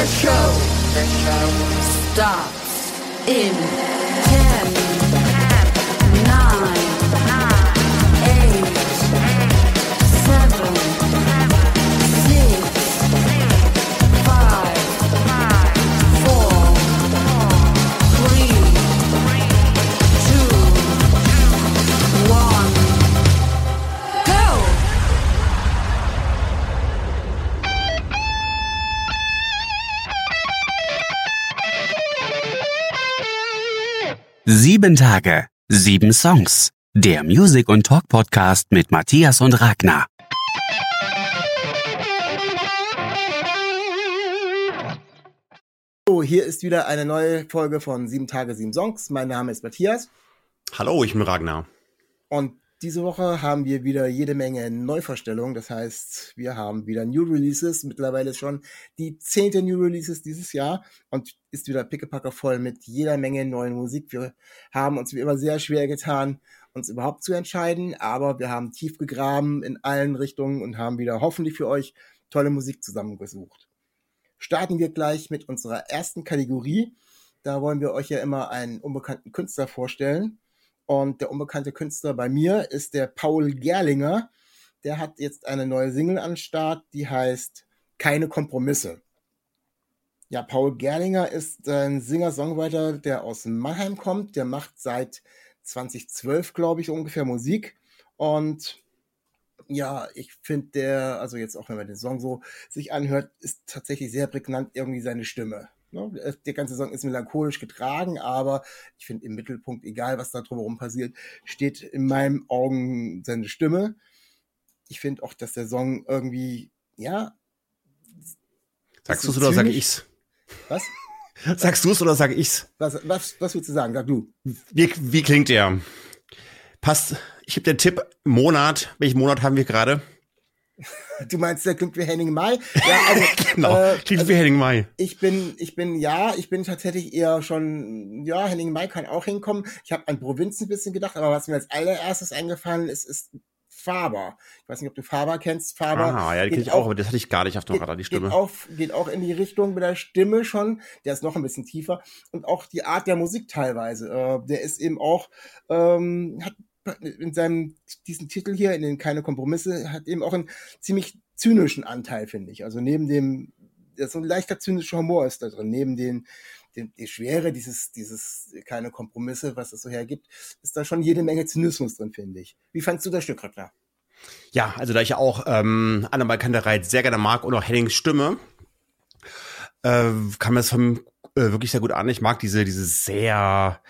The show, the show. Starts in 10, Sieben Tage, sieben Songs. Der Music und Talk Podcast mit Matthias und Ragnar. So, hier ist wieder eine neue Folge von Sieben Tage, Sieben Songs. Mein Name ist Matthias Hallo, ich bin Ragnar. und diese Woche haben wir wieder jede Menge Neuvorstellungen. Das heißt, wir haben wieder New Releases. Mittlerweile schon die zehnte New Releases dieses Jahr und ist wieder pickepacke voll mit jeder Menge neuen Musik. Wir haben uns wie immer sehr schwer getan, uns überhaupt zu entscheiden, aber wir haben tief gegraben in allen Richtungen und haben wieder hoffentlich für euch tolle Musik zusammengesucht. Starten wir gleich mit unserer ersten Kategorie. Da wollen wir euch ja immer einen unbekannten Künstler vorstellen. Und der unbekannte Künstler bei mir ist der Paul Gerlinger. Der hat jetzt eine neue Single an Start, die heißt Keine Kompromisse. Ja, Paul Gerlinger ist ein Singer-Songwriter, der aus Mannheim kommt. Der macht seit 2012, glaube ich, ungefähr Musik. Und ja, ich finde der, also jetzt auch wenn man den Song so sich anhört, ist tatsächlich sehr prägnant irgendwie seine Stimme. Ne? Der ganze Song ist melancholisch getragen, aber ich finde im Mittelpunkt, egal was da drumherum passiert, steht in meinen Augen seine Stimme. Ich finde auch, dass der Song irgendwie, ja. Sagst du es oder sage ich's? Was? Sagst du es oder sage ich's? Was, was, was würdest du sagen? Sag du. Wie, wie klingt der? Passt. Ich gebe einen Tipp. Monat. Welchen Monat haben wir gerade? Du meinst, der klingt wie Henning Mai? Ja, also, Genau. äh, klingt wie Henning Mai. Ich bin, ich bin, ja, ich bin tatsächlich eher schon, ja, Henning Mai kann auch hinkommen. Ich habe an Provinz ein bisschen gedacht, aber was mir als allererstes eingefallen ist, ist Faber. Ich weiß nicht, ob du Faber kennst. Faber Ah, ja, die geht kenne ich auch, aber das hatte ich gar nicht auf dem Radar, die Geht, Stimme. auch, geht auch in die Richtung mit der Stimme schon. Der ist noch ein bisschen tiefer. Und auch die Art der Musik teilweise. Äh, der ist eben auch, ähm, hat in seinem, diesen Titel hier, in den Keine Kompromisse, hat eben auch einen ziemlich zynischen Anteil, finde ich. Also neben dem, so ein leichter zynischer Humor ist da drin. Neben den, den, die Schwere dieses, dieses Keine Kompromisse, was es so hergibt, ist da schon jede Menge Zynismus drin, finde ich. Wie fandst du das Stück, Ragnar? Ja, also da ich auch ähm, Annabel Kantereit sehr gerne mag und auch Hennings Stimme, äh, kam das von äh, wirklich sehr gut an. Ich mag diese, diese sehr,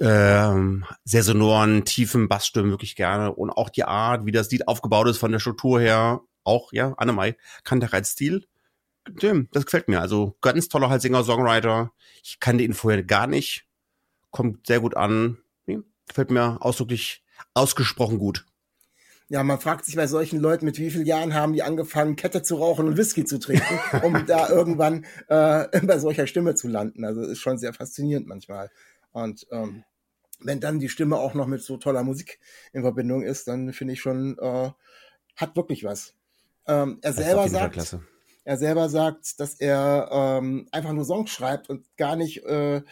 ähm, sehr sonoren, tiefen Bassstimmen wirklich gerne und auch die Art, wie das Lied aufgebaut ist von der Struktur her, auch, ja, Annemai Kantereit Stil. Dem, das gefällt mir. Also ganz toller halt Singer, Songwriter. Ich kannte ihn vorher gar nicht. Kommt sehr gut an. Nee, gefällt mir ausdrücklich ausgesprochen gut. Ja, man fragt sich bei solchen Leuten, mit wie vielen Jahren haben die angefangen, Kette zu rauchen und Whisky zu trinken, um da irgendwann äh, bei solcher Stimme zu landen. Also ist schon sehr faszinierend manchmal. Und ähm, wenn dann die Stimme auch noch mit so toller Musik in Verbindung ist, dann finde ich schon, äh, hat wirklich was. Ähm, er Das selber sagt, er selber sagt, dass er ähm, einfach nur Songs schreibt und gar nicht, äh,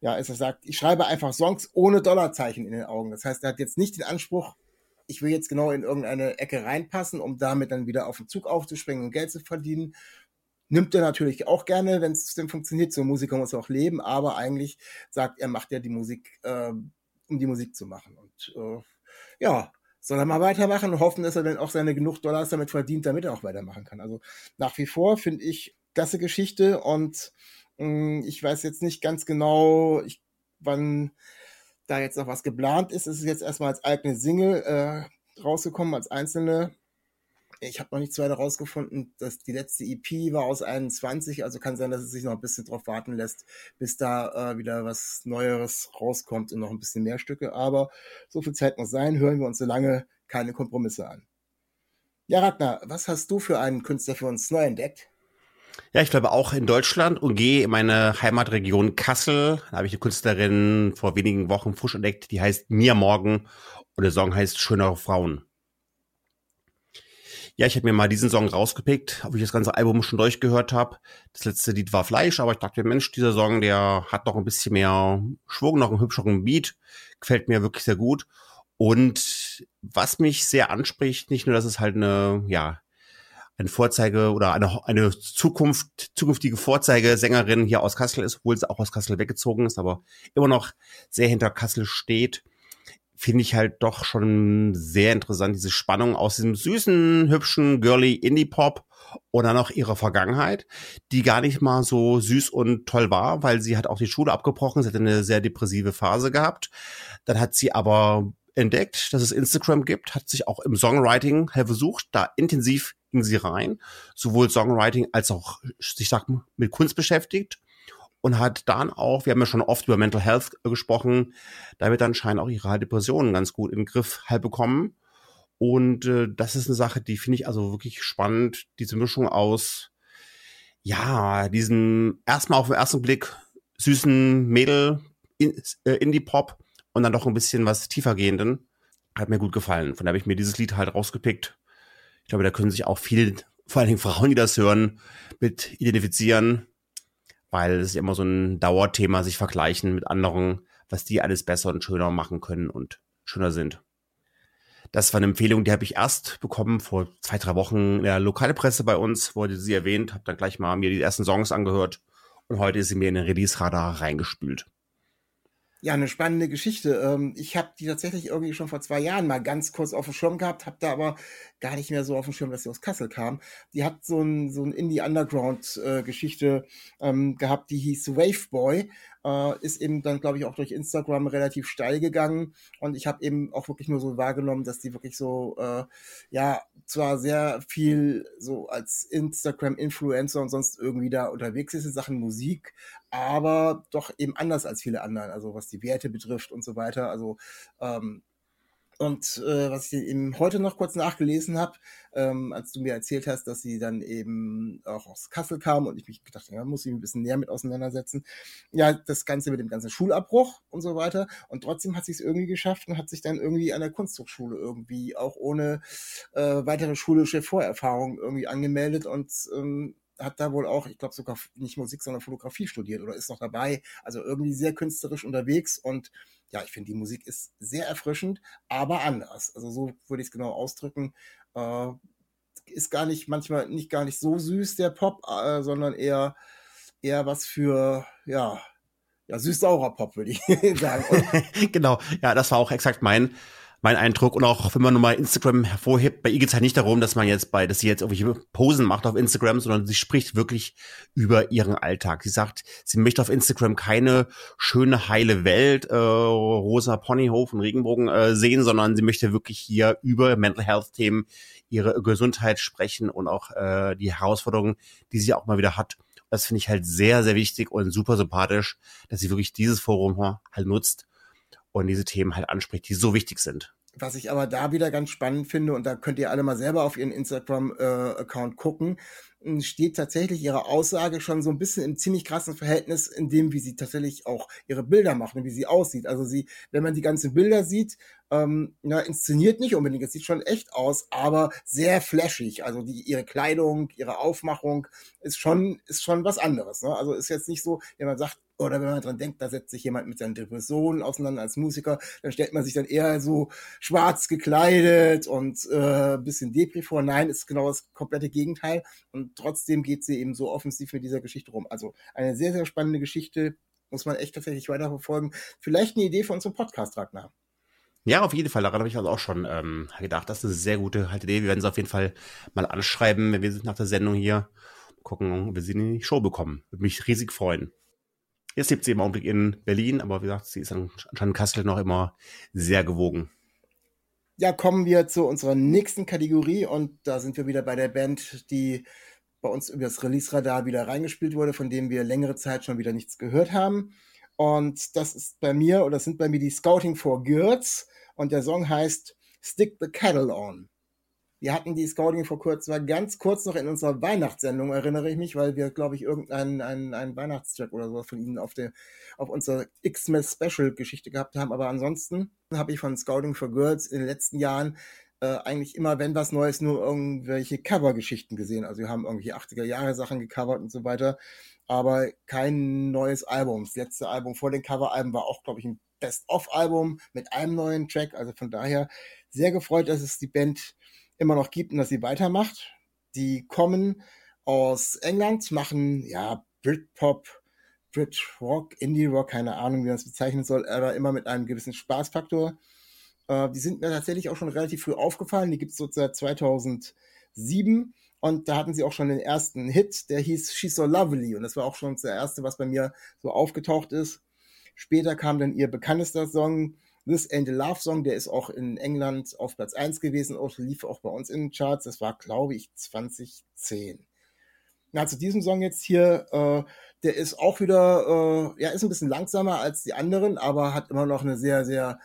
ja, er sagt, ich schreibe einfach Songs ohne Dollarzeichen in den Augen. Das heißt, er hat jetzt nicht den Anspruch, ich will jetzt genau in irgendeine Ecke reinpassen, um damit dann wieder auf den Zug aufzuspringen und Geld zu verdienen. Nimmt er natürlich auch gerne, wenn es denn funktioniert. So ein Musiker muss auch leben, aber eigentlich sagt er, macht ja die Musik, äh, um die Musik zu machen. Und äh, ja, soll er mal weitermachen und hoffen, dass er dann auch seine genug Dollars damit verdient, damit er auch weitermachen kann. Also nach wie vor finde ich klasse Geschichte und mh, ich weiß jetzt nicht ganz genau, ich, wann da jetzt noch was geplant ist. Es ist jetzt erstmal als eigene Single äh, rausgekommen, als einzelne. Ich habe noch nichts weiter rausgefunden. dass die letzte EP war aus 21, also kann sein, dass es sich noch ein bisschen drauf warten lässt, bis da äh, wieder was Neueres rauskommt und noch ein bisschen mehr Stücke. Aber so viel Zeit muss sein, hören wir uns so lange keine Kompromisse an. Ja, Ragnar, was hast du für einen Künstler für uns neu entdeckt? Ja, ich glaube auch in Deutschland und gehe in meine Heimatregion Kassel. Da habe ich eine Künstlerin vor wenigen Wochen frisch entdeckt, die heißt Mia Morgen und der Song heißt Schönere Frauen. Ja, ich habe mir mal diesen Song rausgepickt, ob ich das ganze Album schon durchgehört habe. Das letzte Lied war Fleisch, aber ich dachte, Mensch, dieser Song, der hat noch ein bisschen mehr Schwung, noch einen hübscheren Beat. Gefällt mir wirklich sehr gut. Und was mich sehr anspricht, nicht nur, dass es halt eine, ja, eine Vorzeige oder eine, eine Zukunft, zukünftige Vorzeigesängerin hier aus Kassel ist, obwohl sie auch aus Kassel weggezogen ist, aber immer noch sehr hinter Kassel steht finde ich halt doch schon sehr interessant, diese Spannung aus diesem süßen, hübschen, girly Indie-Pop und dann auch ihrer Vergangenheit, die gar nicht mal so süß und toll war, weil sie hat auch die Schule abgebrochen, sie hat eine sehr depressive Phase gehabt. Dann hat sie aber entdeckt, dass es Instagram gibt, hat sich auch im Songwriting versucht, da intensiv ging sie rein, sowohl Songwriting als auch, ich sag mal, mit Kunst beschäftigt und hat dann auch, wir haben ja schon oft über Mental Health gesprochen, damit anscheinend auch ihre Depressionen ganz gut den Griff halt bekommen. Und äh, das ist eine Sache, die finde ich also wirklich spannend, diese Mischung aus, ja, diesen erstmal auf den ersten Blick süßen Mädel, in, äh, Indie-Pop und dann doch ein bisschen was tiefergehenden. Hat mir gut gefallen. Von daher habe ich mir dieses Lied halt rausgepickt. Ich glaube, da können sich auch viele, vor allen Dingen Frauen, die das hören, mit identifizieren weil es ist immer so ein Dauerthema, sich vergleichen mit anderen, was die alles besser und schöner machen können und schöner sind. Das war eine Empfehlung, die habe ich erst bekommen vor zwei, drei Wochen in der Lokalpresse bei uns, wurde sie erwähnt, habe dann gleich mal mir die ersten Songs angehört und heute ist sie mir in den Release-Radar reingespült. Ja, eine spannende Geschichte. Ähm, ich habe die tatsächlich irgendwie schon vor zwei Jahren mal ganz kurz auf dem Schirm gehabt, habe da aber gar nicht mehr so auf dem Schirm, dass sie aus Kassel kam. Die hat so ein, so ein Indie-Underground-Geschichte äh, ähm, gehabt, die hieß Wave Boy äh, ist eben dann, glaube ich, auch durch Instagram relativ steil gegangen. Und ich habe eben auch wirklich nur so wahrgenommen, dass die wirklich so, äh, ja, zwar sehr viel so als Instagram-Influencer und sonst irgendwie da unterwegs ist in Sachen Musik, aber doch eben anders als viele anderen, also was die Werte betrifft und so weiter. Also ähm, und äh, was ich eben heute noch kurz nachgelesen habe, ähm, als du mir erzählt hast, dass sie dann eben auch aus Kassel kam und ich mich gedacht, ja, muss ich ein bisschen näher mit auseinandersetzen. Ja, das Ganze mit dem ganzen Schulabbruch und so weiter. Und trotzdem hat sie es irgendwie geschafft und hat sich dann irgendwie an der Kunsthochschule irgendwie auch ohne äh, weitere schulische Vorerfahrung irgendwie angemeldet und ähm, hat da wohl auch, ich glaube sogar nicht Musik, sondern Fotografie studiert oder ist noch dabei. Also irgendwie sehr künstlerisch unterwegs und ja, ich finde, die Musik ist sehr erfrischend, aber anders. Also so würde ich es genau ausdrücken. Äh, ist gar nicht, manchmal nicht gar nicht so süß, der Pop, äh, sondern eher, eher was für, ja, ja, süß-saurer Pop, würde ich sagen. genau, ja, das war auch exakt mein, mein Eindruck. Und auch wenn man nur mal Instagram hervorhebt, bei ihr geht es halt nicht darum, dass man jetzt bei, dass sie jetzt irgendwelche Posen macht auf Instagram, sondern sie spricht wirklich über ihren Alltag. Sie sagt, sie möchte auf Instagram keine schöne, heile Welt, äh, rosa Ponyhof und Regenbogen äh, sehen, sondern sie möchte wirklich hier über Mental Health Themen, ihre Gesundheit sprechen und auch äh, die Herausforderungen, die sie auch mal wieder hat. Das finde ich halt sehr, sehr wichtig und super sympathisch, dass sie wirklich dieses Forum halt nutzt und diese Themen halt anspricht, die so wichtig sind. Was ich aber da wieder ganz spannend finde, und da könnt ihr alle mal selber auf ihren Instagram-Account äh, gucken, steht tatsächlich ihre Aussage schon so ein bisschen im ziemlich krassen Verhältnis in dem, wie sie tatsächlich auch ihre Bilder macht und wie sie aussieht. Also sie, wenn man die ganzen Bilder sieht, ähm, ja, inszeniert nicht unbedingt, es sieht schon echt aus, aber sehr flashig. Also die, ihre Kleidung, ihre Aufmachung ist schon, ist schon was anderes. Ne? Also ist jetzt nicht so, wenn man sagt, oder wenn man dran denkt, da setzt sich jemand mit seinen Depressionen auseinander als Musiker, dann stellt man sich dann eher so schwarz gekleidet und äh, bisschen Depri vor. Nein, ist genau das komplette Gegenteil. Und trotzdem geht sie eben so offensiv mit dieser Geschichte rum. Also eine sehr, sehr spannende Geschichte, muss man echt tatsächlich weiterverfolgen. Vielleicht eine Idee für unseren Podcast, Ragnar. Ja, auf jeden Fall. Daran habe ich also auch schon ähm, gedacht. Das ist eine sehr gute halt Idee. Wir werden sie auf jeden Fall mal anschreiben, wenn wir nach der Sendung hier. Gucken, ob wir sie in die Show bekommen. Würde mich riesig freuen. Jetzt lebt sie im Augenblick in Berlin, aber wie gesagt, sie ist anscheinend in Kassel noch immer sehr gewogen. Ja, kommen wir zu unserer nächsten Kategorie und da sind wir wieder bei der Band, die bei uns über das Release-Radar wieder reingespielt wurde, von dem wir längere Zeit schon wieder nichts gehört haben. Und das ist bei mir, oder das sind bei mir die Scouting for Girls und der Song heißt Stick the Kettle On. Wir hatten die Scouting vor kurzem, ganz kurz noch in unserer Weihnachtssendung, erinnere ich mich, weil wir, glaube ich, irgendeinen einen, einen Weihnachtstrack oder sowas von ihnen auf, der, auf unserer X-Men Special Geschichte gehabt haben. Aber ansonsten habe ich von Scouting for Girls in den letzten Jahren äh, eigentlich immer, wenn was Neues, nur irgendwelche Cover-Geschichten gesehen. Also wir haben irgendwelche 80er Jahre Sachen gecovert und so weiter, aber kein neues Album. Das letzte Album vor den Cover-Alben war auch, glaube ich, ein Best-of-Album mit einem neuen Track. Also von daher sehr gefreut, dass es die Band immer noch gibt und dass sie weitermacht. Die kommen aus England, machen ja Britpop, Brit Rock, Indie Rock, keine Ahnung, wie man es bezeichnen soll, aber immer mit einem gewissen Spaßfaktor. Äh, die sind mir tatsächlich auch schon relativ früh aufgefallen. Die gibt es so seit 2007 und da hatten sie auch schon den ersten Hit, der hieß She's So Lovely und das war auch schon der erste, was bei mir so aufgetaucht ist. Später kam dann ihr bekanntester Song, This Ain't a Love Song, der ist auch in England auf Platz 1 gewesen, auch, lief auch bei uns in den Charts. Das war, glaube ich, 2010. Na, zu diesem Song jetzt hier, äh, der ist auch wieder, äh, ja, ist ein bisschen langsamer als die anderen, aber hat immer noch eine sehr, sehr,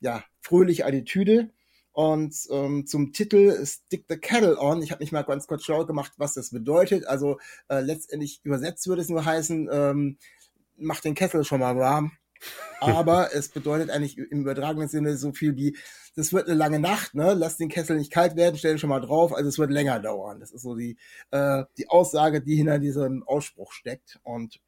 ja, fröhliche Attitüde. Und ähm, zum Titel Stick the Kettle on. Ich habe mich mal ganz kurz schlau gemacht, was das bedeutet. Also äh, letztendlich übersetzt würde es nur heißen, ähm, mach den Kessel schon mal warm. Aber es bedeutet eigentlich im übertragenen Sinne so viel wie, das wird eine lange Nacht, ne? Lass den Kessel nicht kalt werden, stell ihn schon mal drauf, also es wird länger dauern. Das ist so die, äh, die Aussage, die hinter diesem Ausspruch steckt. Und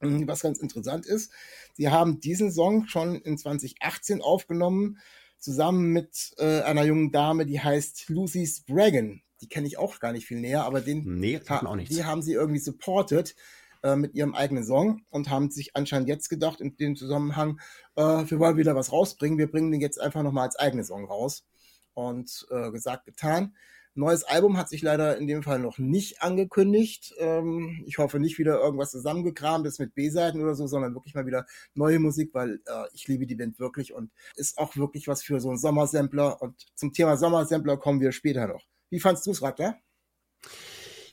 was ganz interessant ist, sie haben diesen Song schon in 2018 aufgenommen, zusammen mit äh, einer jungen Dame, die heißt Lucy Spragan. Die kenne ich auch gar nicht viel näher, aber den Nee, ha auch nichts. die haben sie irgendwie supported äh, mit ihrem eigenen Song und haben sich anscheinend jetzt gedacht, in dem Zusammenhang, äh, wir wollen wieder was rausbringen, wir bringen den jetzt einfach nochmal als eigenen Song raus. Und äh, gesagt, getan. Neues Album hat sich leider in dem Fall noch nicht angekündigt. Ähm, ich hoffe nicht wieder irgendwas zusammengekramt ist mit B-Seiten oder so, sondern wirklich mal wieder neue Musik, weil äh, ich liebe die Band wirklich und ist auch wirklich was für so einen Sommersampler. Und zum Thema Sommersampler kommen wir später noch. Wie fandst du es, Radler?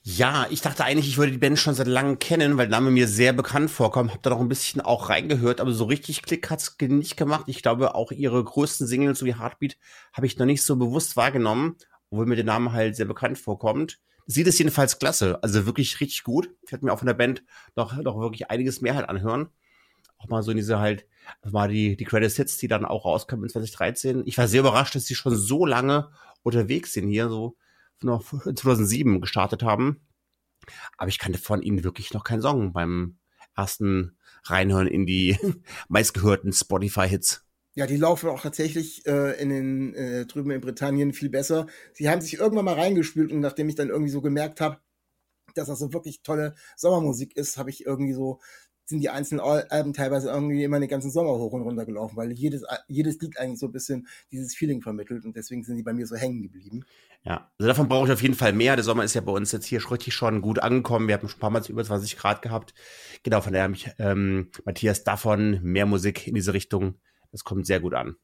Ja, ich dachte eigentlich, ich würde die Band schon seit langem kennen, weil der Name mir sehr bekannt vorkommt. Hab da noch ein bisschen auch reingehört, aber so richtig Klick hat's nicht gemacht. Ich glaube, auch ihre größten Singles, wie Heartbeat, habe ich noch nicht so bewusst wahrgenommen, obwohl mir der Name halt sehr bekannt vorkommt. Sieht es jedenfalls klasse, also wirklich richtig gut. Ich werde mir auch von der Band noch, noch wirklich einiges mehr halt anhören. Auch mal so in diese halt, mal die, die Credit Hits, die dann auch rauskamen in 2013. Ich war sehr überrascht, dass sie schon so lange unterwegs sind hier, so noch 2007 gestartet haben. Aber ich kannte von ihnen wirklich noch keinen Song beim ersten Reinhören in die meistgehörten Spotify-Hits. Ja, die laufen auch tatsächlich äh, in den äh, drüben in Britannien viel besser. Sie haben sich irgendwann mal reingespült und nachdem ich dann irgendwie so gemerkt habe, dass das so wirklich tolle Sommermusik ist, habe ich irgendwie so sind die einzelnen Al- Alben teilweise irgendwie immer den ganzen Sommer hoch und runter gelaufen, weil jedes jedes Lied eigentlich so ein bisschen dieses Feeling vermittelt und deswegen sind die bei mir so hängen geblieben. Ja, also davon brauche ich auf jeden Fall mehr. Der Sommer ist ja bei uns jetzt hier richtig schon gut angekommen. Wir haben schon ein paar Mal über 20 Grad gehabt. Genau, von daher habe ich ähm, Matthias davon mehr Musik in diese Richtung. Das kommt sehr gut an.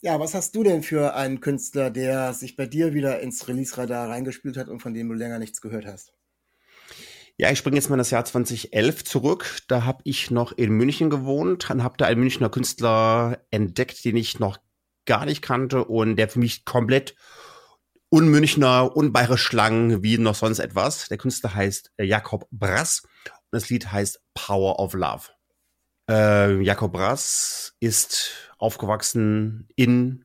Ja, was hast du denn für einen Künstler, der sich bei dir wieder ins Release-Radar reingespielt hat und von dem du länger nichts gehört hast? Ja, ich springe jetzt mal in das Jahr 2011 zurück. Da habe ich noch in München gewohnt und habe da einen Münchner Künstler entdeckt, den ich noch gar nicht kannte und der für mich komplett unmünchner, unbayerisch klang wie noch sonst etwas. Der Künstler heißt äh, Jakob Brass und das Lied heißt Power of Love. Äh, Jakob Brass ist aufgewachsen in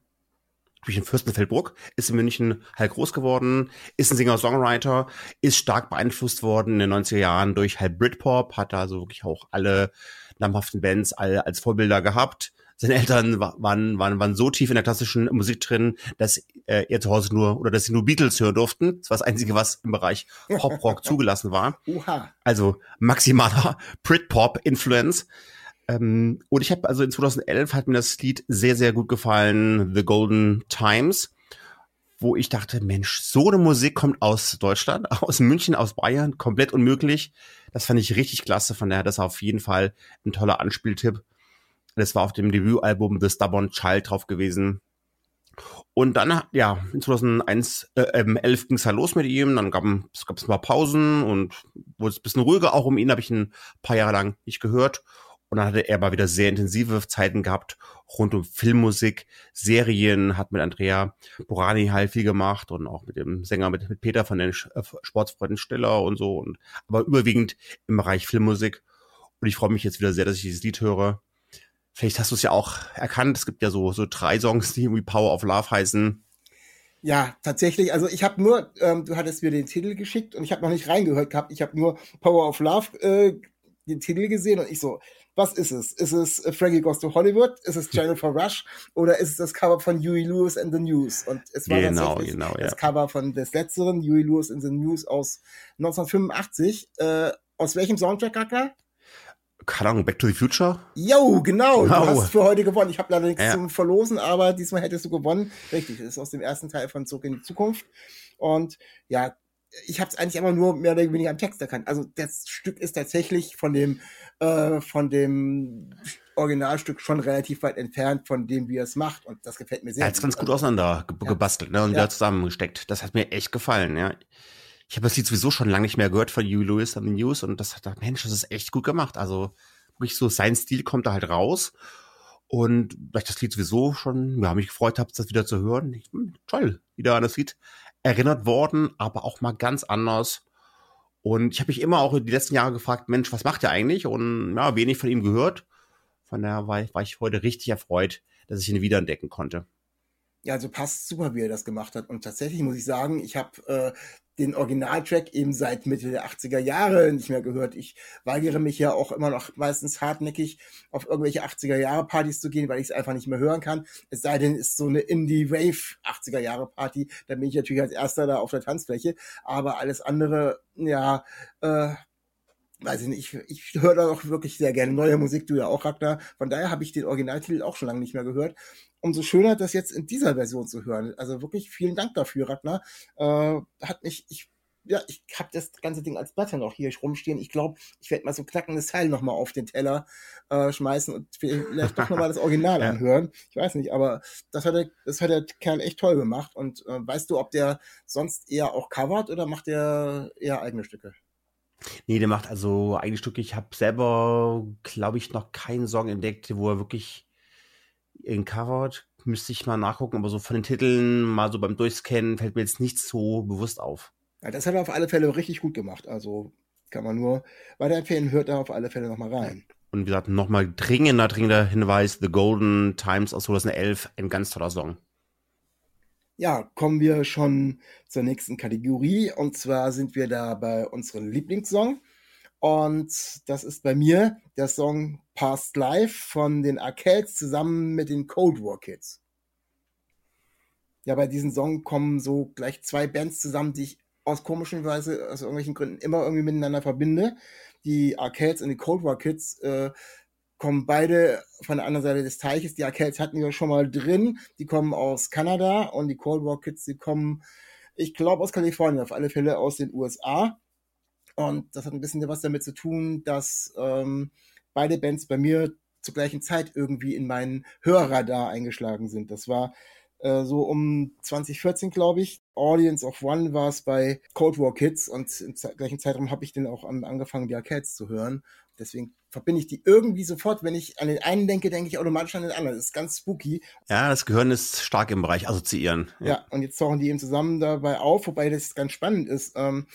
durch den Fürstenfeldbruck, ist in München halt groß geworden, ist ein Singer-Songwriter, ist stark beeinflusst worden in den 90er Jahren durch halt Britpop, hat da so wirklich auch alle namhaften Bands alle als Vorbilder gehabt. Seine Eltern wa- waren, waren, waren so tief in der klassischen Musik drin, dass äh, er zu Hause nur, oder dass sie nur Beatles hören durften. Das war das Einzige, was im Bereich Pop-Rock zugelassen war. Also maximaler Britpop-Influence. Ähm, und ich habe also in 2011 hat mir das Lied sehr, sehr gut gefallen, The Golden Times, wo ich dachte, Mensch, so eine Musik kommt aus Deutschland, aus München, aus Bayern, komplett unmöglich. Das fand ich richtig klasse, von daher das auf jeden Fall ein toller Anspieltipp. Das war auf dem Debütalbum The Stubborn Child drauf gewesen. Und dann, ja, in 2001, äh, ähm, 11 ging es halt los mit ihm, dann gab es ein paar Pausen und wurde es ein bisschen ruhiger auch um ihn, habe ich ein paar Jahre lang nicht gehört. Und dann hatte er mal wieder sehr intensive Zeiten gehabt rund um Filmmusik, Serien, hat mit Andrea Borani halt viel gemacht und auch mit dem Sänger, mit, mit Peter von den äh, Sportsfreunden Stiller und so. Und, aber überwiegend im Bereich Filmmusik. Und ich freue mich jetzt wieder sehr, dass ich dieses Lied höre. Vielleicht hast du es ja auch erkannt. Es gibt ja so, so drei Songs, die irgendwie Power of Love heißen. Ja, tatsächlich. Also ich habe nur, ähm, du hattest mir den Titel geschickt und ich habe noch nicht reingehört gehabt. Ich habe nur Power of Love äh, den Titel gesehen und ich so, was ist es? Ist es äh, Frankie Goes to Hollywood? Ist es Jennifer Rush? Oder ist es das Cover von Huey Lewis and the News? Und es war Genau, tatsächlich genau, ja. das Cover von des letzteren, Huey Lewis and the News aus 1985. Äh, aus welchem Soundtrack, Kaka? Keine Ahnung, Back to the Future? Jo, genau. Du Wow. hast für heute gewonnen. Ich habe leider nichts Ja. zum Verlosen, aber diesmal hättest du gewonnen. Richtig, das ist aus dem ersten Teil von Zurück in die Zukunft. Und ja, ich habe es eigentlich immer nur mehr oder weniger am Text erkannt. Also das Stück ist tatsächlich von dem äh, von dem Originalstück schon relativ weit entfernt von dem, wie er es macht. Und das gefällt mir sehr. Er hat's ganz gut Also, auseinander ge Ja. gebastelt ne, und Ja. wieder zusammengesteckt. Das hat mir echt gefallen, ja. Ich habe das Lied sowieso schon lange nicht mehr gehört von Huey Lewis and the News und das hat, Mensch, das ist echt gut gemacht. Also wirklich so, sein Stil kommt da halt raus. Und weil ich das Lied sowieso schon, ja, mich gefreut habe, das wieder zu hören. Ich, hm, toll, wieder an das Lied erinnert worden, aber auch mal ganz anders. Und ich habe mich immer auch die letzten Jahre gefragt, Mensch, was macht er eigentlich? Und ja, wenig von ihm gehört. Von daher war ich, war ich heute richtig erfreut, dass ich ihn wiederentdecken konnte. Ja, also passt super, wie er das gemacht hat. Und tatsächlich muss ich sagen, ich habe äh, den Originaltrack eben seit Mitte der 80er Jahre nicht mehr gehört. Ich weigere mich ja auch immer noch meistens hartnäckig auf irgendwelche 80er Jahre Partys zu gehen, weil ich es einfach nicht mehr hören kann. Es sei denn, es ist so eine Indie-Wave 80er Jahre Party, dann bin ich natürlich als erster da auf der Tanzfläche. Aber alles andere, ja, äh, weiß ich nicht, ich, ich höre da auch wirklich sehr gerne neue Musik, du ja auch, Ragnar. Von daher habe ich den Originaltitel auch schon lange nicht mehr gehört. Umso schöner, das jetzt in dieser Version zu hören. Also wirklich vielen Dank dafür, Ragnar. Äh, hat mich, ich, ja, ich habe das ganze Ding als Platte noch hier rumstehen. Ich glaube, ich werde mal so ein knackendes Teil nochmal auf den Teller äh, schmeißen und vielleicht doch nochmal das Original Ja. anhören. Ich weiß nicht, aber das hat der, das hat der Kerl echt toll gemacht. Und äh, weißt du, ob der sonst eher auch covert oder macht der eher eigene Stücke? Nee, der macht also eigene Stücke. Ich habe selber, glaube ich, noch keinen Song entdeckt, wo er wirklich ihn covert. Müsste ich mal nachgucken, aber so von den Titeln, mal so beim Durchscannen, fällt mir jetzt nichts so bewusst auf. Ja, das hat er auf alle Fälle richtig gut gemacht. Also kann man nur weiterempfehlen, hört da auf alle Fälle nochmal rein. Und wie gesagt, nochmal dringender, dringender Hinweis: The Golden Times aus 2011, ein ganz toller Song. Ja, kommen wir schon zur nächsten Kategorie. Und zwar sind wir da bei unserem Lieblingssong. Und das ist bei mir der Song Past Life von den Arcades zusammen mit den Cold War Kids. Ja, bei diesem Song kommen so gleich zwei Bands zusammen, die ich aus komischen Weise, aus irgendwelchen Gründen immer irgendwie miteinander verbinde. Die Arcades und die Cold War Kids äh, kommen beide von der anderen Seite des Teiches. Die Arcades hatten wir schon mal drin. Die kommen aus Kanada und die Cold War Kids, die kommen, ich glaube, aus Kalifornien, auf alle Fälle aus den USA. Und das hat ein bisschen was damit zu tun, dass ähm, beide Bands bei mir zur gleichen Zeit irgendwie in meinen Hörradar eingeschlagen sind. Das war äh, so um 2014, glaube ich. Audience of One war es bei Cold War Kids und im gleichen Zeitraum habe ich dann auch an, angefangen, die Arcades zu hören. Deswegen verbinde ich die irgendwie sofort, wenn ich an den einen denke, denke ich automatisch an den anderen. Das ist ganz spooky. Ja, das Gehirn ist stark im Bereich Assoziieren. Ja, und jetzt tauchen die eben zusammen dabei auf, wobei das ganz spannend ist. Ähm,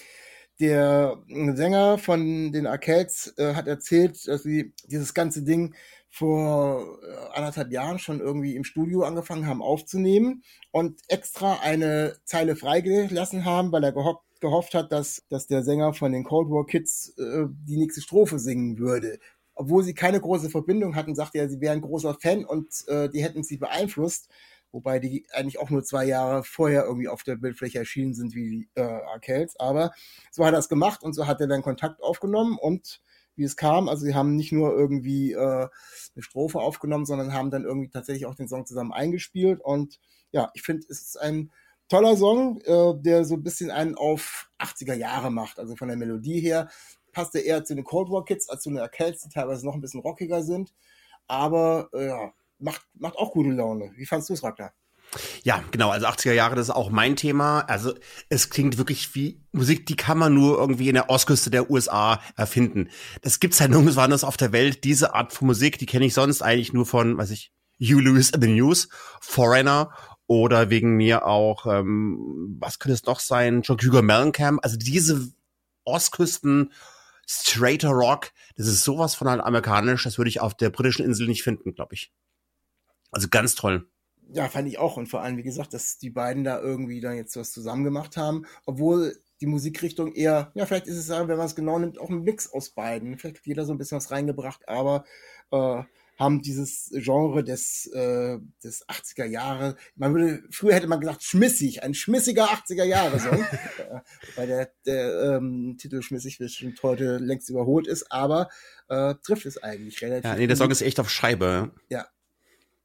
der Sänger von den Arcades äh, hat erzählt, dass sie dieses ganze Ding vor äh, anderthalb Jahren schon irgendwie im Studio angefangen haben aufzunehmen und extra eine Zeile freigelassen haben, weil er gehofft, gehofft hat, dass, dass der Sänger von den Cold War Kids äh, die nächste Strophe singen würde. Obwohl sie keine große Verbindung hatten, sagte er, sie wären großer Fan und äh, die hätten sie beeinflusst wobei die eigentlich auch nur zwei Jahre vorher irgendwie auf der Bildfläche erschienen sind wie äh, Arcades. Aber so hat er es gemacht und so hat er dann Kontakt aufgenommen und wie es kam, also sie haben nicht nur irgendwie äh, eine Strophe aufgenommen, sondern haben dann irgendwie tatsächlich auch den Song zusammen eingespielt und ja, ich finde, es ist ein toller Song, äh, der so ein bisschen einen auf 80er Jahre macht, also von der Melodie her passt er eher zu den Cold War Kids als zu den Arcades, die teilweise noch ein bisschen rockiger sind, aber äh, ja, macht, macht auch gute Laune. Wie fandst du es, Ragnar? Ja, genau. Also 80er Jahre, das ist auch mein Thema. Also es klingt wirklich wie Musik, die kann man nur irgendwie in der Ostküste der USA erfinden. Das gibt's halt nirgends woanders auf der Welt. Diese Art von Musik, die kenne ich sonst eigentlich nur von, weiß ich, You Lewis in the News, Foreigner oder wegen mir auch, ähm, was könnte es noch sein, John Cougar Mellencamp. Also diese Ostküsten straighter Rock, das ist sowas von halt amerikanisch, das würde ich auf der britischen Insel nicht finden, glaube ich. Also ganz toll. Ja, fand ich auch. Und vor allem, wie gesagt, dass die beiden da irgendwie dann jetzt was zusammen gemacht haben, obwohl die Musikrichtung eher, ja, vielleicht ist es wenn man es genau nimmt, auch ein Mix aus beiden. Vielleicht hat jeder so ein bisschen was reingebracht, aber äh, haben dieses Genre des, äh, des 80er Jahre, man würde, früher hätte man gesagt, schmissig, ein schmissiger 80er Jahre Song, äh, weil der, der ähm, Titel schmissig bestimmt heute längst überholt ist, aber äh, trifft es eigentlich relativ. Ja, nee, der Song ist echt auf Scheibe. Ja,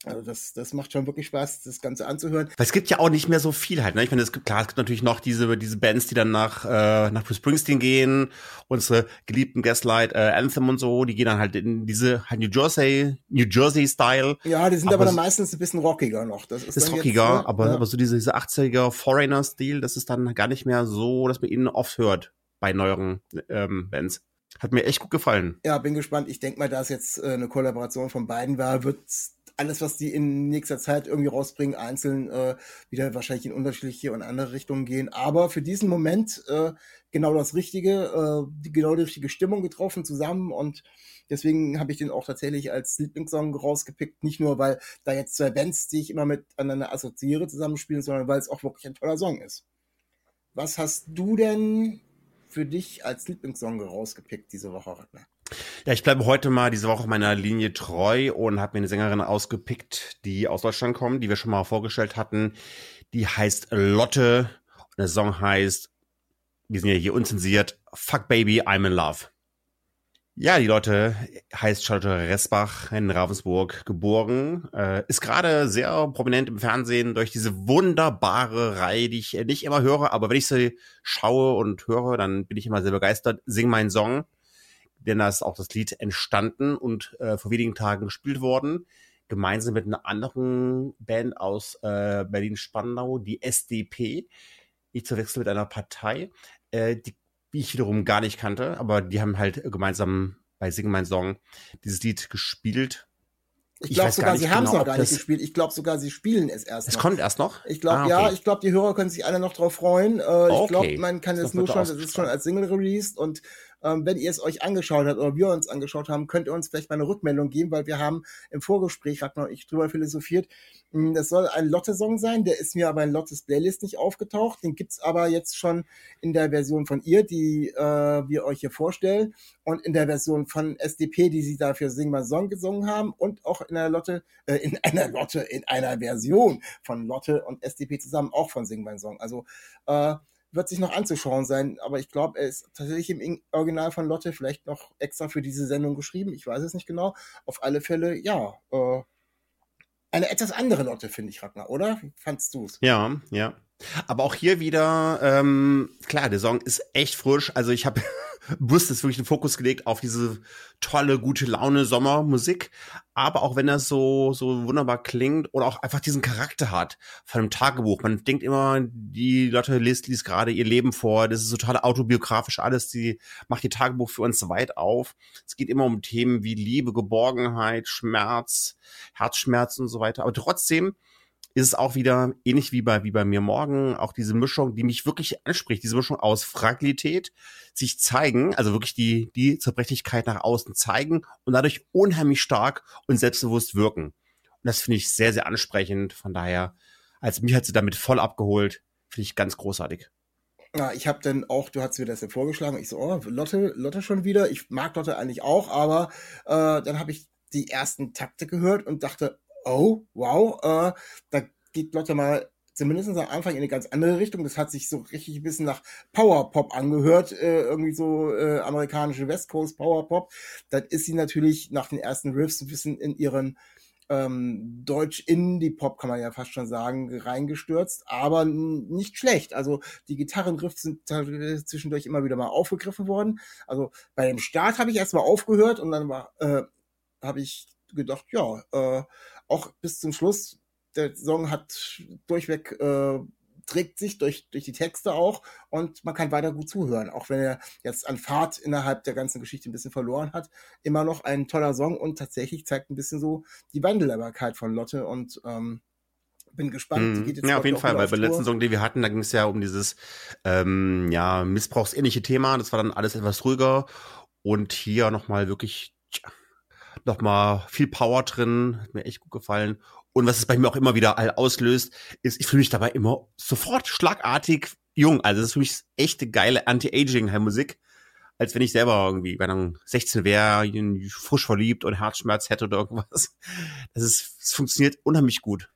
also das, das macht schon wirklich Spaß, das Ganze anzuhören. Weil es gibt ja auch nicht mehr so viel halt. Ne? Ich meine, es gibt klar, es gibt natürlich noch diese diese Bands, die dann nach äh, nach Bruce Springsteen gehen, unsere geliebten Gaslight äh, Anthem und so, die gehen dann halt in diese halt New Jersey New Jersey Style. Ja, die sind aber, aber dann meistens ein bisschen rockiger noch. Das ist, ist rockiger, jetzt, aber, ja. aber so diese, diese 80er Foreigner Stil, das ist dann gar nicht mehr so, dass man ihn oft hört bei neueren ähm, Bands. Hat mir echt gut gefallen. Ja, bin gespannt. Ich denke mal, da es jetzt äh, eine Kollaboration von beiden war, wird alles, was die in nächster Zeit irgendwie rausbringen, einzeln äh, wieder wahrscheinlich in unterschiedliche und andere Richtungen gehen. Aber für diesen Moment äh, genau das Richtige, äh, genau die richtige Stimmung getroffen zusammen und deswegen habe ich den auch tatsächlich als Lieblingssong rausgepickt. Nicht nur, weil da jetzt zwei Bands, die ich immer miteinander assoziiere, zusammenspielen, sondern weil es auch wirklich ein toller Song ist. Was hast du denn für dich als Lieblingssong rausgepickt diese Woche, Ragnar? Ja, ich bleibe heute mal diese Woche meiner Linie treu und habe mir eine Sängerin ausgepickt, die aus Deutschland kommt, die wir schon mal vorgestellt hatten. Die heißt Lotte und der Song heißt, wir sind ja hier unzensiert, Fuck Baby, I'm in Love. Ja, die Leute heißt Charlotte Resbach in Ravensburg geboren, äh, ist gerade sehr prominent im Fernsehen durch diese wunderbare Reihe, die ich nicht immer höre, aber wenn ich sie schaue und höre, dann bin ich immer sehr begeistert. Sing meinen Song denn da ist auch das Lied entstanden und äh, vor wenigen Tagen gespielt worden, gemeinsam mit einer anderen Band aus äh, Berlin-Spandau, die SDP, nicht zu wechseln mit einer Partei, äh, die, ich wiederum gar nicht kannte, aber die haben halt gemeinsam bei Sing Mein Song dieses Lied gespielt ich glaube sogar, sie haben es genau, noch gar nicht gespielt. Ich glaube sogar, sie spielen es erst es noch. Kommt erst noch? Ich glaube, ah, okay. ja, ich glaube, die Hörer können sich alle noch drauf freuen. Äh, okay. Ich glaube, man kann es nur schon, es ist schon als Single released und ähm, wenn ihr es euch angeschaut habt oder wir uns angeschaut haben, könnt ihr uns vielleicht mal eine Rückmeldung geben, weil wir haben im Vorgespräch, hat man ich drüber philosophiert, hm, das soll ein Lotte-Song sein, der ist mir aber in Lottes Playlist nicht aufgetaucht, den gibt's aber jetzt schon in der Version von ihr, die äh, wir euch hier vorstellen und in der Version von SDP, die sie dafür Sing mal Song gesungen haben und auch in einer Lotte, äh, in einer Lotte, in einer Version von Lotte und SDP zusammen auch von Sing mein Song. Also äh, wird sich noch anzuschauen sein, aber ich glaube, er ist tatsächlich im Original von Lotte vielleicht noch extra für diese Sendung geschrieben. Ich weiß es nicht genau. Auf alle Fälle, ja, äh, eine etwas andere Lotte, finde ich, Ragnar, oder? Fandst du es? Ja, ja. Aber auch hier wieder, ähm, klar, der Song ist echt frisch. Also ich habe bewusst jetzt wirklich den Fokus gelegt auf diese tolle, gute Laune Sommermusik. Aber auch wenn das so, so wunderbar klingt oder auch einfach diesen Charakter hat von einem Tagebuch. Man denkt immer, die Lotte liest, liest gerade ihr Leben vor. Das ist total autobiografisch alles. Sie macht ihr Tagebuch für uns weit auf. Es geht immer um Themen wie Liebe, Geborgenheit, Schmerz, Herzschmerz und so weiter. Aber trotzdem ist es auch wieder ähnlich wie bei, wie bei mir morgen, auch diese Mischung, die mich wirklich anspricht, diese Mischung aus Fragilität, sich zeigen, also wirklich die, die Zerbrechlichkeit nach außen zeigen und dadurch unheimlich stark und selbstbewusst wirken. Und das finde ich sehr, sehr ansprechend. Von daher, als mich hat sie damit voll abgeholt, finde ich ganz großartig. Ja, ich habe dann auch, du hast mir das ja vorgeschlagen, ich so, oh, Lotte, Lotte schon wieder. Ich mag Lotte eigentlich auch, aber äh, dann habe ich die ersten Takte gehört und dachte, oh, wow, äh, da geht Lotte mal zumindest am Anfang in eine ganz andere Richtung. Das hat sich so richtig ein bisschen nach Powerpop angehört, äh, irgendwie so äh, amerikanische West Coast Powerpop. Dann ist sie natürlich nach den ersten Riffs ein bisschen in ihren ähm, Deutsch-Indie-Pop, kann man ja fast schon sagen, reingestürzt, aber nicht schlecht. Also die Gitarrenriffs sind zwischendurch immer wieder mal aufgegriffen worden. Also bei dem Start habe ich erstmal aufgehört und dann war, äh, habe ich gedacht, ja, äh, auch bis zum Schluss der Song hat durchweg äh, trägt sich durch, durch die Texte auch und man kann weiter gut zuhören, auch wenn er jetzt an Fahrt innerhalb der ganzen Geschichte ein bisschen verloren hat. Immer noch ein toller Song und tatsächlich zeigt ein bisschen so die Wandelbarkeit von Lotte und ähm, bin gespannt. Mm, ja, auf jeden Fall, weil beim letzten Song, den wir hatten, da ging es ja um dieses ähm, ja, missbrauchsähnliche Thema. Das war dann alles etwas ruhiger und hier nochmal wirklich tja, nochmal viel Power drin. Hat mir echt gut gefallen. Und was es bei mir auch immer wieder all auslöst, ist, ich fühle mich dabei immer sofort schlagartig jung. Also das ist für mich echte geile Anti-Aging-Musik. Als wenn ich selber irgendwie, wenn dann 16 wäre, frisch verliebt und Herzschmerz hätte oder irgendwas. Das ist, es funktioniert unheimlich gut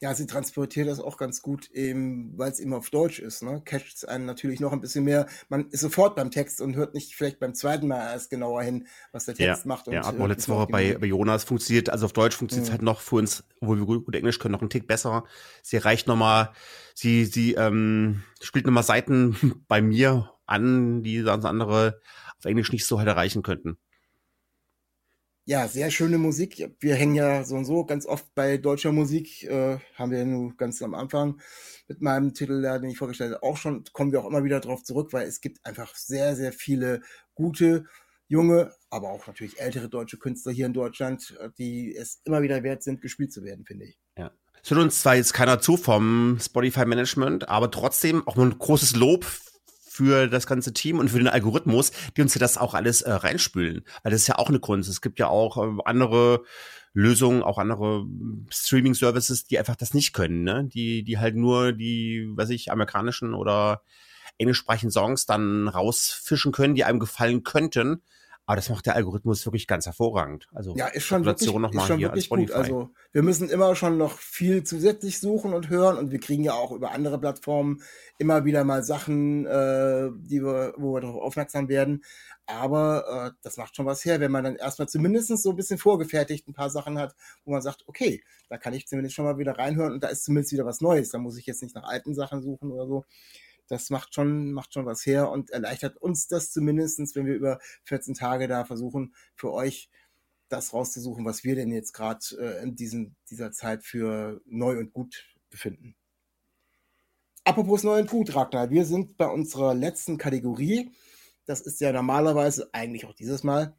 ja, sie transportiert das auch ganz gut, weil es eben auf Deutsch ist. Ne? Catcht es einen natürlich noch ein bisschen mehr. Man ist sofort beim Text und hört nicht vielleicht beim zweiten Mal erst genauer hin, was der Text ja, macht. Und ja, hatten wir letzte Woche bei, bei Jonas funktioniert, also auf Deutsch funktioniert es mhm. halt noch für uns, obwohl wir gut, gut Englisch können, noch einen Tick besser. Sie reicht nochmal, sie, sie ähm, spielt nochmal Seiten bei mir an, die sonst andere auf Englisch nicht so halt erreichen könnten ja, sehr schöne Musik. Wir hängen ja so und so ganz oft bei deutscher Musik, äh, haben wir ja nur ganz am Anfang mit meinem Titel, den ich vorgestellt habe, auch schon, kommen wir auch immer wieder drauf zurück, weil es gibt einfach sehr, sehr viele gute, junge, aber auch natürlich ältere deutsche Künstler hier in Deutschland, die es immer wieder wert sind, gespielt zu werden, finde ich. Ja. Es hört uns zwar jetzt keiner zu vom Spotify Management, aber trotzdem auch ein großes Lob für das ganze Team und für den Algorithmus, die uns ja das auch alles äh, reinspülen. Weil das ist ja auch eine Kunst. Es gibt ja auch äh, andere Lösungen, auch andere Streaming-Services, die einfach das nicht können, ne? Die, die halt nur die, weiß ich, amerikanischen oder englischsprachigen Songs dann rausfischen können, die einem gefallen könnten. Aber das macht der Algorithmus wirklich ganz hervorragend. Also ja, ist schon wirklich, ist schon wirklich gut. Also wir müssen immer schon noch viel zusätzlich suchen und hören und wir kriegen ja auch über andere Plattformen immer wieder mal Sachen, äh, die wir, wo wir darauf aufmerksam werden. Aber äh, das macht schon was her, wenn man dann erstmal zumindest so ein bisschen vorgefertigt ein paar Sachen hat, wo man sagt, okay, da kann ich zumindest schon mal wieder reinhören und da ist zumindest wieder was Neues. Da muss ich jetzt nicht nach alten Sachen suchen oder so das macht schon, macht schon was her und erleichtert uns das zumindestens, wenn wir über 14 Tage da versuchen, für euch das rauszusuchen, was wir denn jetzt gerade äh, in diesen, dieser Zeit für neu und gut befinden. Apropos neu und gut, Ragnar, wir sind bei unserer letzten Kategorie. Das ist ja normalerweise, eigentlich auch dieses Mal,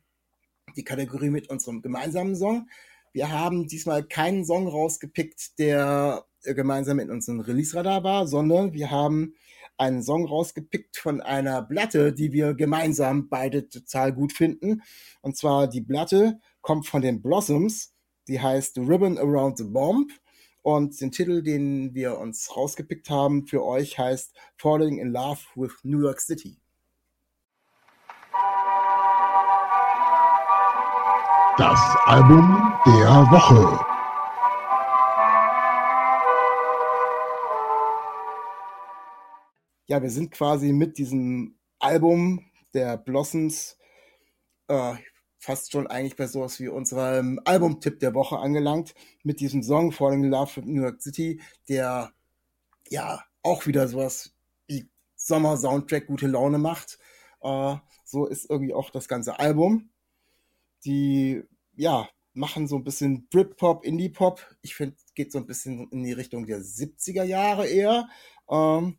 die Kategorie mit unserem gemeinsamen Song. Wir haben diesmal keinen Song rausgepickt, der äh, gemeinsam in unserem Release-Radar war, sondern wir haben einen Song rausgepickt von einer Platte, die wir gemeinsam beide total gut finden. Und zwar die Platte kommt von den Blossoms. Die heißt Ribbon Around the Bomb. Und den Titel, den wir uns rausgepickt haben für euch, heißt Falling in Love with New York City. Das Album der Woche. Ja, wir sind quasi mit diesem Album der Blossoms äh, fast schon eigentlich bei sowas wie unserem Albumtipp der Woche angelangt, mit diesem Song Falling in Love with New York City, der ja auch wieder sowas wie Sommer-Soundtrack gute Laune macht. Äh, so ist irgendwie auch das ganze Album. Die, ja, machen so ein bisschen Britpop, Indie-Pop. Ich finde, geht so ein bisschen in die Richtung der 70er Jahre eher. Ähm,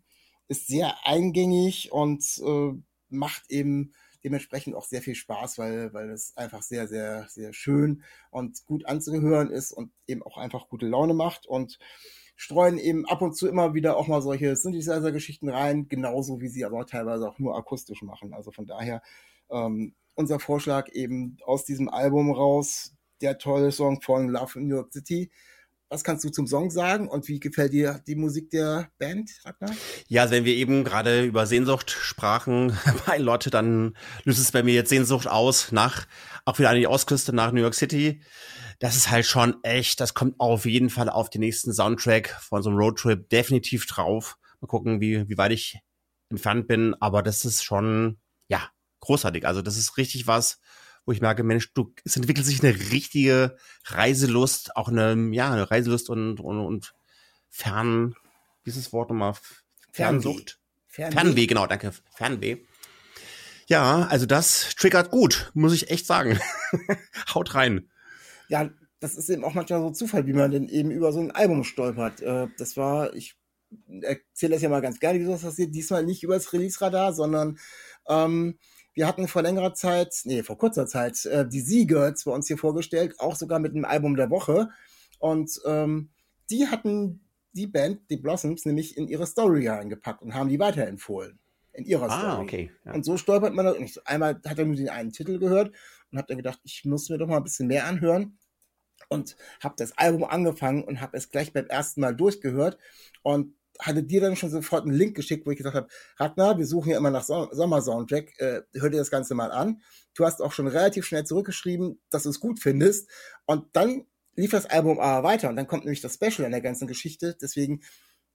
ist sehr eingängig und äh, macht eben dementsprechend auch sehr viel Spaß, weil, weil es einfach sehr, sehr, sehr schön und gut anzuhören ist und eben auch einfach gute Laune macht und streuen eben ab und zu immer wieder auch mal solche Synthesizer-Geschichten rein, genauso wie sie aber teilweise auch nur akustisch machen. Also von daher ähm, unser Vorschlag eben aus diesem Album raus, der tolle Song von Love in New York City, was kannst du zum Song sagen und wie gefällt dir die Musik der Band, Ragnar? Ja, also wenn wir eben gerade über Sehnsucht sprachen bei Lotte, dann löst es bei mir jetzt Sehnsucht aus nach, auch wieder an die Ostküste, nach New York City. Das ist halt schon echt, das kommt auf jeden Fall auf den nächsten Soundtrack von so einem Roadtrip definitiv drauf. Mal gucken, wie, wie weit ich entfernt bin, aber das ist schon, ja, großartig. Also das ist richtig was, wo ich merke, Mensch, du, es entwickelt sich eine richtige Reiselust, auch eine, ja, eine Reiselust und, und, und Fern, dieses Wort nochmal, Fernsucht. Fernweh. Fernweh, genau, danke, Fernweh. Ja, also das triggert gut, muss ich echt sagen. Haut rein. Ja, das ist eben auch manchmal so Zufall, wie man denn eben über so ein Album stolpert. Äh, das war, ich erzähle das ja mal ganz gerne, wie sowas passiert. Diesmal nicht über das Release-Radar, sondern ähm, wir hatten vor längerer Zeit, nee, vor kurzer Zeit, äh, die Z-Girls bei uns hier vorgestellt, auch sogar mit einem Album der Woche. Und ähm, die hatten die Band, die Blossoms, nämlich in ihre Story reingepackt und haben die weiterempfohlen. In ihrer Ah, Story. okay. Ja. Und so stolpert man da. ich- Einmal hat er nur den einen Titel gehört und habe dann gedacht, ich muss mir doch mal ein bisschen mehr anhören. Und habe das Album angefangen und habe es gleich beim ersten Mal durchgehört und hatte dir dann schon sofort einen Link geschickt, wo ich gesagt habe, Ragnar, wir suchen ja immer nach Som- Sommer-Soundtrack, äh, hör dir das Ganze mal an. Du hast auch schon relativ schnell zurückgeschrieben, dass du es gut findest. Und dann lief das Album aber weiter und dann kommt nämlich das Special an der ganzen Geschichte. Deswegen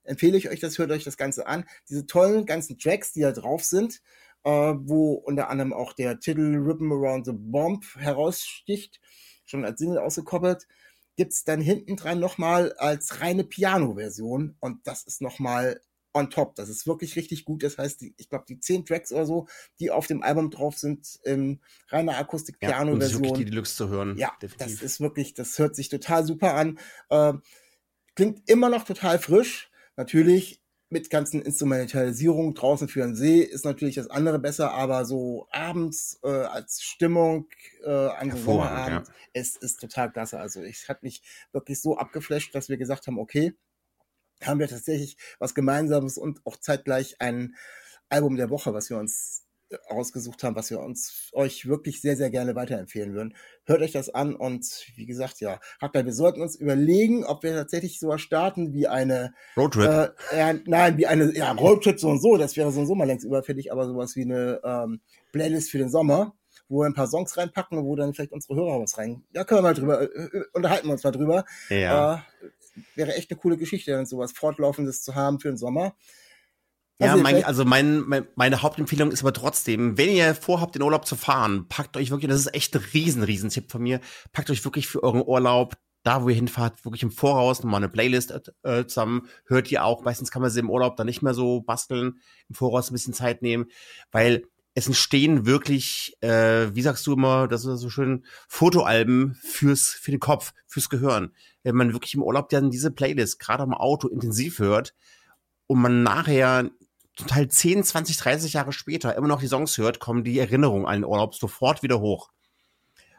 empfehle ich euch das, hört euch das Ganze an. Diese tollen ganzen Tracks, die da drauf sind, äh, wo unter anderem auch der Titel Rhythm Around the Bomb heraussticht, schon als Single ausgekoppelt, gibt's dann hinten dran nochmal als reine Piano-Version und das ist nochmal on top. Das ist wirklich richtig gut. Das heißt, die, ich glaube, die zehn Tracks oder so, die auf dem Album drauf sind, in reiner Ja, Akustik-Piano-Version. die Deluxe zu hören. Ja, definitiv. das ist wirklich, das hört sich total super an. Äh, klingt immer noch total frisch. Natürlich mit ganzen Instrumentalisierungen draußen für den See ist natürlich das andere besser, aber so abends äh, als Stimmung äh, an so Sommerabend es ist total klasse. Also ich hat mich wirklich so abgeflasht, dass wir gesagt haben, okay, haben wir tatsächlich was Gemeinsames und auch zeitgleich ein Album der Woche, was wir uns ausgesucht haben, was wir uns euch wirklich sehr, sehr gerne weiterempfehlen würden. Hört euch das an und wie gesagt, ja, Hacker, wir sollten uns überlegen, ob wir tatsächlich sowas starten wie eine, Roadtrip. äh, ja, nein, wie eine, ja, Roadtrip so und so, das wäre so und so mal längst überfällig, aber sowas wie eine ähm, Playlist für den Sommer, wo wir ein paar Songs reinpacken und wo dann vielleicht unsere Hörer was rein, ja, können wir mal drüber, äh, äh, unterhalten wir uns mal drüber. ja. Äh, wäre echt eine coole Geschichte, dann sowas Fortlaufendes zu haben für den Sommer. Ja, Also mein, vielleicht- also mein, mein, meine Hauptempfehlung ist aber trotzdem, wenn ihr vorhabt, in Urlaub zu fahren, packt euch wirklich, das ist echt ein riesen, riesen Tipp von mir, packt euch wirklich für euren Urlaub, da wo ihr hinfahrt, wirklich im Voraus nochmal eine Playlist äh, zusammen, hört ihr auch, meistens kann man sie im Urlaub dann nicht mehr so basteln, im Voraus ein bisschen Zeit nehmen, weil es entstehen wirklich, äh, wie sagst du immer, das ist so schön, Fotoalben fürs, für den Kopf, fürs Gehirn. Wenn man wirklich im Urlaub dann diese Playlist gerade am Auto intensiv hört und man nachher total 10, 20, 30 Jahre später immer noch die Songs hört, kommen die Erinnerungen an den Urlaub sofort wieder hoch.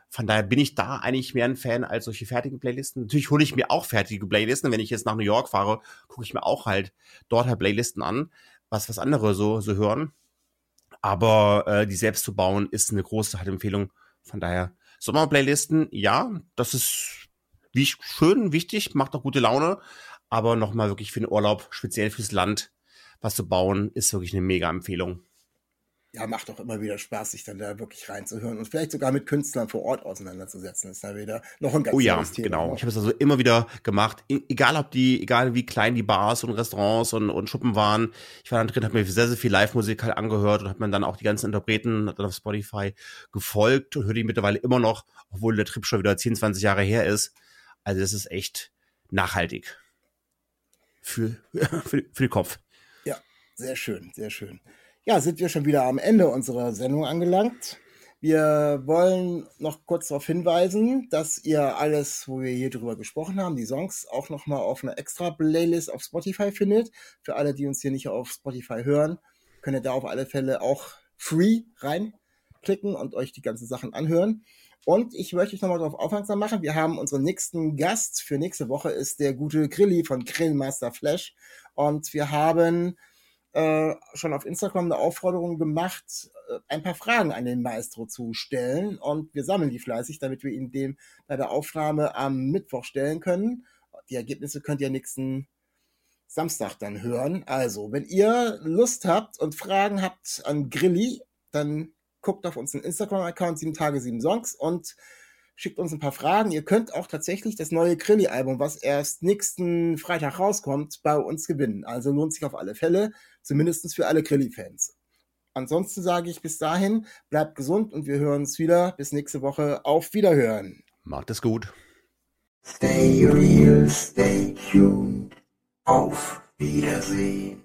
Von daher bin ich da eigentlich mehr ein Fan als solche fertigen Playlisten. Natürlich hole ich mir auch fertige Playlisten. Wenn ich jetzt nach New York fahre, gucke ich mir auch halt dort halt Playlisten an, was was andere so, so hören. Aber äh, die selbst zu bauen, ist eine große halt Empfehlung. Von daher, Sommerplaylisten, ja, das ist wie schön, wichtig, macht auch gute Laune. Aber nochmal wirklich für den Urlaub, speziell fürs Land, was zu bauen, ist wirklich eine mega Empfehlung. Ja, macht doch immer wieder Spaß, sich dann da wirklich reinzuhören und vielleicht sogar mit Künstlern vor Ort auseinanderzusetzen. ist da wieder noch ein ganz Oh ja, Thema. genau. Ich habe es also immer wieder gemacht. E egal ob die, egal wie klein die Bars und Restaurants und, und Schuppen waren. Ich war dann drin, habe mir sehr, sehr viel Live-Musik halt angehört und habe mir dann auch die ganzen Interpreten dann auf Spotify gefolgt und höre die mittlerweile immer noch, obwohl der Trip schon wieder 10, 20 Jahre her ist. Also das ist echt nachhaltig. Für, für, für den Kopf. Sehr schön, sehr schön. Ja, sind wir schon wieder am Ende unserer Sendung angelangt. Wir wollen noch kurz darauf hinweisen, dass ihr alles, wo wir hier drüber gesprochen haben, die Songs auch nochmal auf einer extra Playlist auf Spotify findet. Für alle, die uns hier nicht auf Spotify hören, könnt ihr da auf alle Fälle auch free reinklicken und euch die ganzen Sachen anhören. Und ich möchte euch nochmal darauf aufmerksam machen, wir haben unseren nächsten Gast für nächste Woche ist der gute Grilli von Grillmaster Flash. Und wir haben äh, schon auf Instagram eine Aufforderung gemacht, äh, ein paar Fragen an den Maestro zu stellen. Und wir sammeln die fleißig, damit wir ihn dem bei der Aufnahme am Mittwoch stellen können. Die Ergebnisse könnt ihr nächsten Samstag dann hören. Also, wenn ihr Lust habt und Fragen habt an Grilli, dann guckt auf unseren Instagram-Account 7 Tage 7 Songs und schickt uns ein paar Fragen. Ihr könnt auch tatsächlich das neue Grilli-Album, was erst nächsten Freitag rauskommt, bei uns gewinnen. Also lohnt sich auf alle Fälle, zumindest für alle Grilli-Fans. Ansonsten sage ich bis dahin, bleibt gesund und wir hören uns wieder. Bis nächste Woche. Auf Wiederhören. Macht es gut. Stay real, stay tuned. Auf Wiedersehen.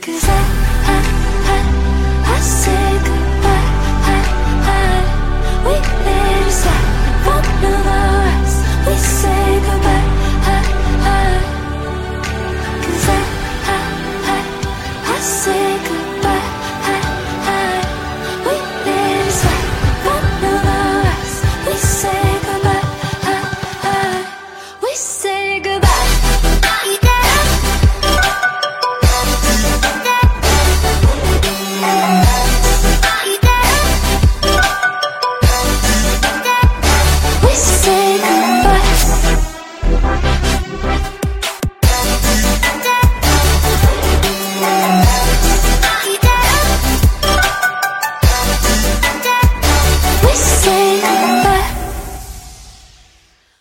Cause I, I, I, I say goodbye. Lisa.